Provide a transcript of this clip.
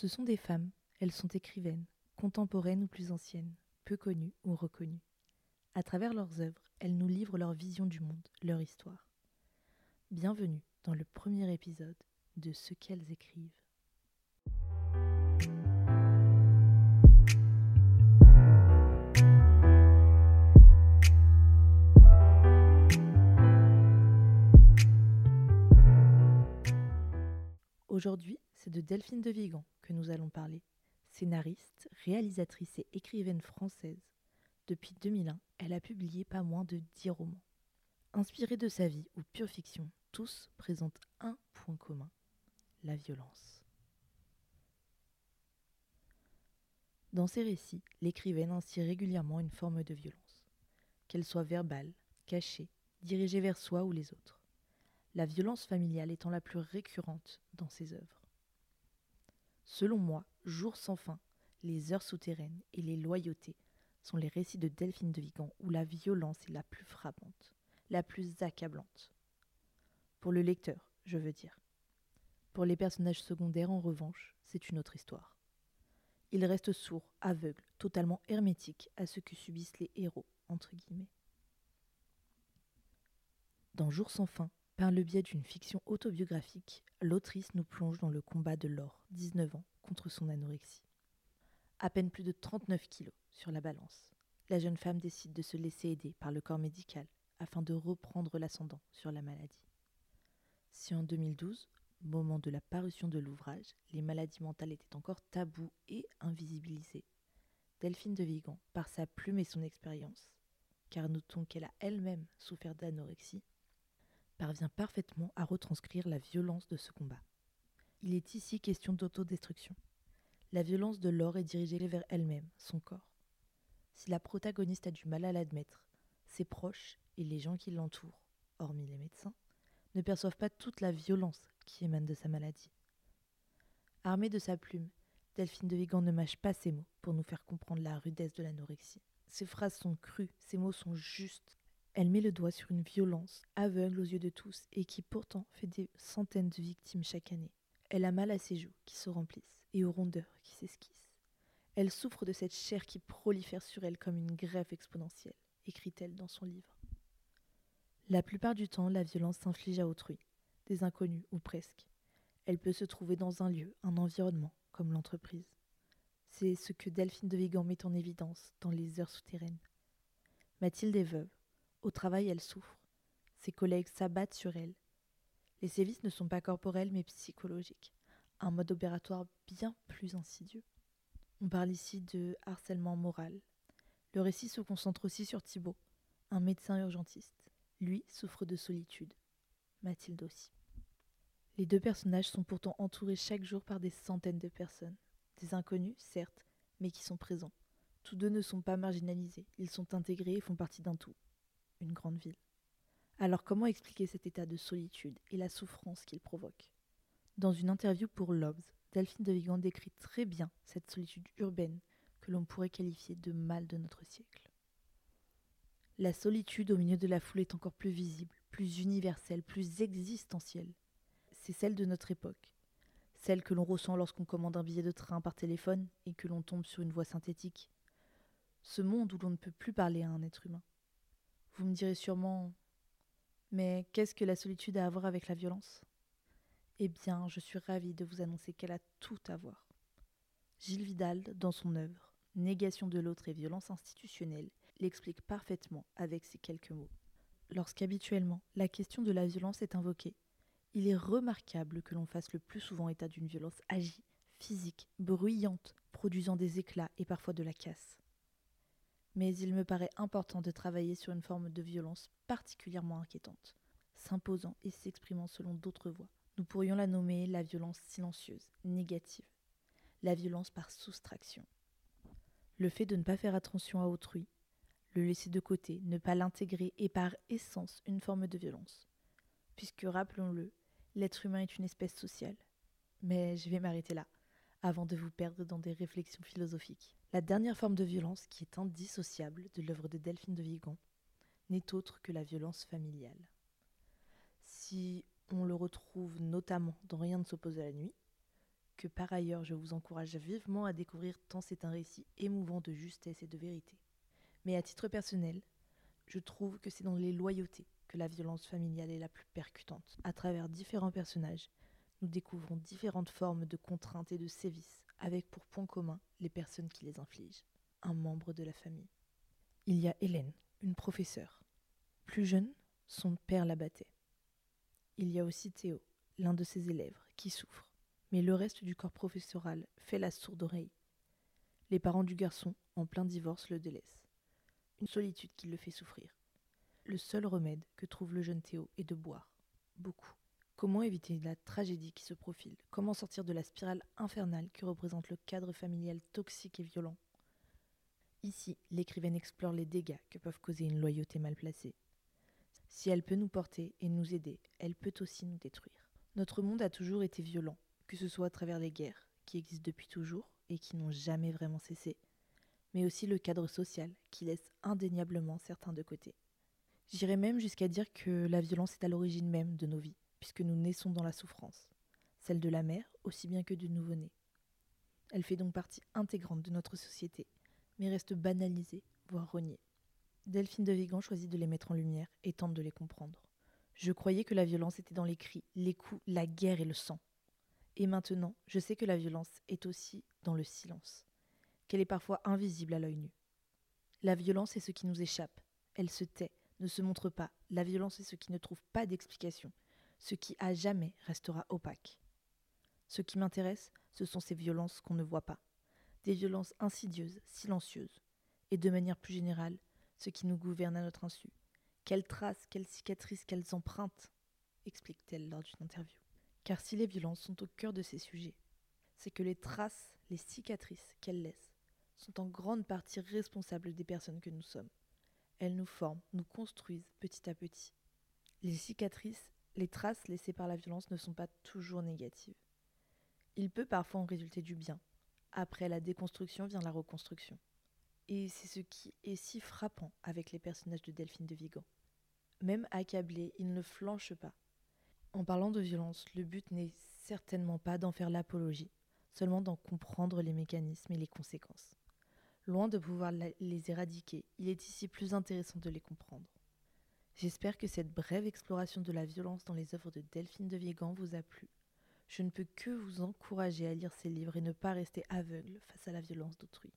Ce sont des femmes, elles sont écrivaines, contemporaines ou plus anciennes, peu connues ou reconnues. À travers leurs œuvres, elles nous livrent leur vision du monde, leur histoire. Bienvenue dans le premier épisode de Ce qu'elles écrivent. Aujourd'hui, c'est de Delphine de Vigan nous allons parler. Scénariste, réalisatrice et écrivaine française. Depuis 2001, elle a publié pas moins de 10 romans. Inspirés de sa vie ou pure fiction, tous présentent un point commun, la violence. Dans ses récits, l'écrivaine inspire régulièrement une forme de violence, qu'elle soit verbale, cachée, dirigée vers soi ou les autres la violence familiale étant la plus récurrente dans ses œuvres. Selon moi, Jour sans fin, Les heures souterraines et Les loyautés sont les récits de Delphine de Vigan où la violence est la plus frappante, la plus accablante. Pour le lecteur, je veux dire. Pour les personnages secondaires, en revanche, c'est une autre histoire. Ils restent sourds, aveugles, totalement hermétiques à ce que subissent les héros, entre guillemets. Dans Jour sans fin, par le biais d'une fiction autobiographique, l'autrice nous plonge dans le combat de Laure, 19 ans, contre son anorexie. À peine plus de 39 kilos sur la balance, la jeune femme décide de se laisser aider par le corps médical afin de reprendre l'ascendant sur la maladie. Si en 2012, moment de la parution de l'ouvrage, les maladies mentales étaient encore taboues et invisibilisées, Delphine de Vigan, par sa plume et son expérience, car notons qu'elle a elle-même souffert d'anorexie, parvient parfaitement à retranscrire la violence de ce combat. Il est ici question d'autodestruction. La violence de Laure est dirigée vers elle-même, son corps. Si la protagoniste a du mal à l'admettre, ses proches et les gens qui l'entourent, hormis les médecins, ne perçoivent pas toute la violence qui émane de sa maladie. Armée de sa plume, Delphine de Vigan ne mâche pas ses mots pour nous faire comprendre la rudesse de l'anorexie. Ses phrases sont crues, ses mots sont justes, elle met le doigt sur une violence aveugle aux yeux de tous et qui pourtant fait des centaines de victimes chaque année. Elle a mal à ses joues qui se remplissent et aux rondeurs qui s'esquissent. Elle souffre de cette chair qui prolifère sur elle comme une greffe exponentielle, écrit-elle dans son livre. La plupart du temps, la violence s'inflige à autrui, des inconnus ou presque. Elle peut se trouver dans un lieu, un environnement, comme l'entreprise. C'est ce que Delphine de Vigan met en évidence dans Les Heures souterraines. Mathilde est veuve. Au travail, elle souffre. Ses collègues s'abattent sur elle. Les sévices ne sont pas corporels mais psychologiques, un mode opératoire bien plus insidieux. On parle ici de harcèlement moral. Le récit se concentre aussi sur Thibault, un médecin urgentiste. Lui souffre de solitude. Mathilde aussi. Les deux personnages sont pourtant entourés chaque jour par des centaines de personnes. Des inconnus, certes, mais qui sont présents. Tous deux ne sont pas marginalisés, ils sont intégrés et font partie d'un tout une grande ville. Alors comment expliquer cet état de solitude et la souffrance qu'il provoque? Dans une interview pour Lobs, Delphine de Vigan décrit très bien cette solitude urbaine que l'on pourrait qualifier de mal de notre siècle. La solitude au milieu de la foule est encore plus visible, plus universelle, plus existentielle. C'est celle de notre époque, celle que l'on ressent lorsqu'on commande un billet de train par téléphone et que l'on tombe sur une voie synthétique. Ce monde où l'on ne peut plus parler à un être humain. Vous me direz sûrement Mais qu'est-ce que la solitude a à voir avec la violence? Eh bien, je suis ravie de vous annoncer qu'elle a tout à voir. Gilles Vidal, dans son œuvre Négation de l'autre et violence institutionnelle, l'explique parfaitement avec ces quelques mots. Lorsqu'habituellement la question de la violence est invoquée, il est remarquable que l'on fasse le plus souvent état d'une violence agie, physique, bruyante, produisant des éclats et parfois de la casse mais il me paraît important de travailler sur une forme de violence particulièrement inquiétante, s'imposant et s'exprimant selon d'autres voies. Nous pourrions la nommer la violence silencieuse, négative, la violence par soustraction. Le fait de ne pas faire attention à autrui, le laisser de côté, ne pas l'intégrer est par essence une forme de violence. Puisque, rappelons-le, l'être humain est une espèce sociale. Mais je vais m'arrêter là avant de vous perdre dans des réflexions philosophiques. La dernière forme de violence qui est indissociable de l'œuvre de Delphine de Vigan n'est autre que la violence familiale. Si on le retrouve notamment dans Rien ne s'oppose à la nuit, que par ailleurs je vous encourage vivement à découvrir tant c'est un récit émouvant de justesse et de vérité. Mais à titre personnel, je trouve que c'est dans les loyautés que la violence familiale est la plus percutante. À travers différents personnages, nous découvrons différentes formes de contraintes et de sévices, avec pour point commun les personnes qui les infligent, un membre de la famille. Il y a Hélène, une professeure. Plus jeune, son père la battait. Il y a aussi Théo, l'un de ses élèves, qui souffre. Mais le reste du corps professoral fait la sourde oreille. Les parents du garçon, en plein divorce, le délaissent. Une solitude qui le fait souffrir. Le seul remède que trouve le jeune Théo est de boire. Beaucoup. Comment éviter la tragédie qui se profile? Comment sortir de la spirale infernale que représente le cadre familial toxique et violent? Ici, l'écrivaine explore les dégâts que peuvent causer une loyauté mal placée. Si elle peut nous porter et nous aider, elle peut aussi nous détruire. Notre monde a toujours été violent, que ce soit à travers les guerres, qui existent depuis toujours et qui n'ont jamais vraiment cessé, mais aussi le cadre social, qui laisse indéniablement certains de côté. J'irais même jusqu'à dire que la violence est à l'origine même de nos vies puisque nous naissons dans la souffrance, celle de la mère aussi bien que du nouveau-né. Elle fait donc partie intégrante de notre société, mais reste banalisée, voire reniée. Delphine de Vigan choisit de les mettre en lumière et tente de les comprendre. Je croyais que la violence était dans les cris, les coups, la guerre et le sang. Et maintenant, je sais que la violence est aussi dans le silence, qu'elle est parfois invisible à l'œil nu. La violence est ce qui nous échappe, elle se tait, ne se montre pas, la violence est ce qui ne trouve pas d'explication, ce qui à jamais restera opaque. Ce qui m'intéresse, ce sont ces violences qu'on ne voit pas, des violences insidieuses, silencieuses, et de manière plus générale, ce qui nous gouverne à notre insu. Quelles traces, quelles cicatrices, quelles empreintes explique-t-elle lors d'une interview. Car si les violences sont au cœur de ces sujets, c'est que les traces, les cicatrices qu'elles laissent, sont en grande partie responsables des personnes que nous sommes. Elles nous forment, nous construisent petit à petit. Les cicatrices les traces laissées par la violence ne sont pas toujours négatives. Il peut parfois en résulter du bien. Après la déconstruction vient la reconstruction. Et c'est ce qui est si frappant avec les personnages de Delphine de Vigan. Même accablés, ils ne flanchent pas. En parlant de violence, le but n'est certainement pas d'en faire l'apologie, seulement d'en comprendre les mécanismes et les conséquences. Loin de pouvoir les éradiquer, il est ici plus intéressant de les comprendre. J'espère que cette brève exploration de la violence dans les œuvres de Delphine de Vigan vous a plu. Je ne peux que vous encourager à lire ces livres et ne pas rester aveugle face à la violence d'autrui.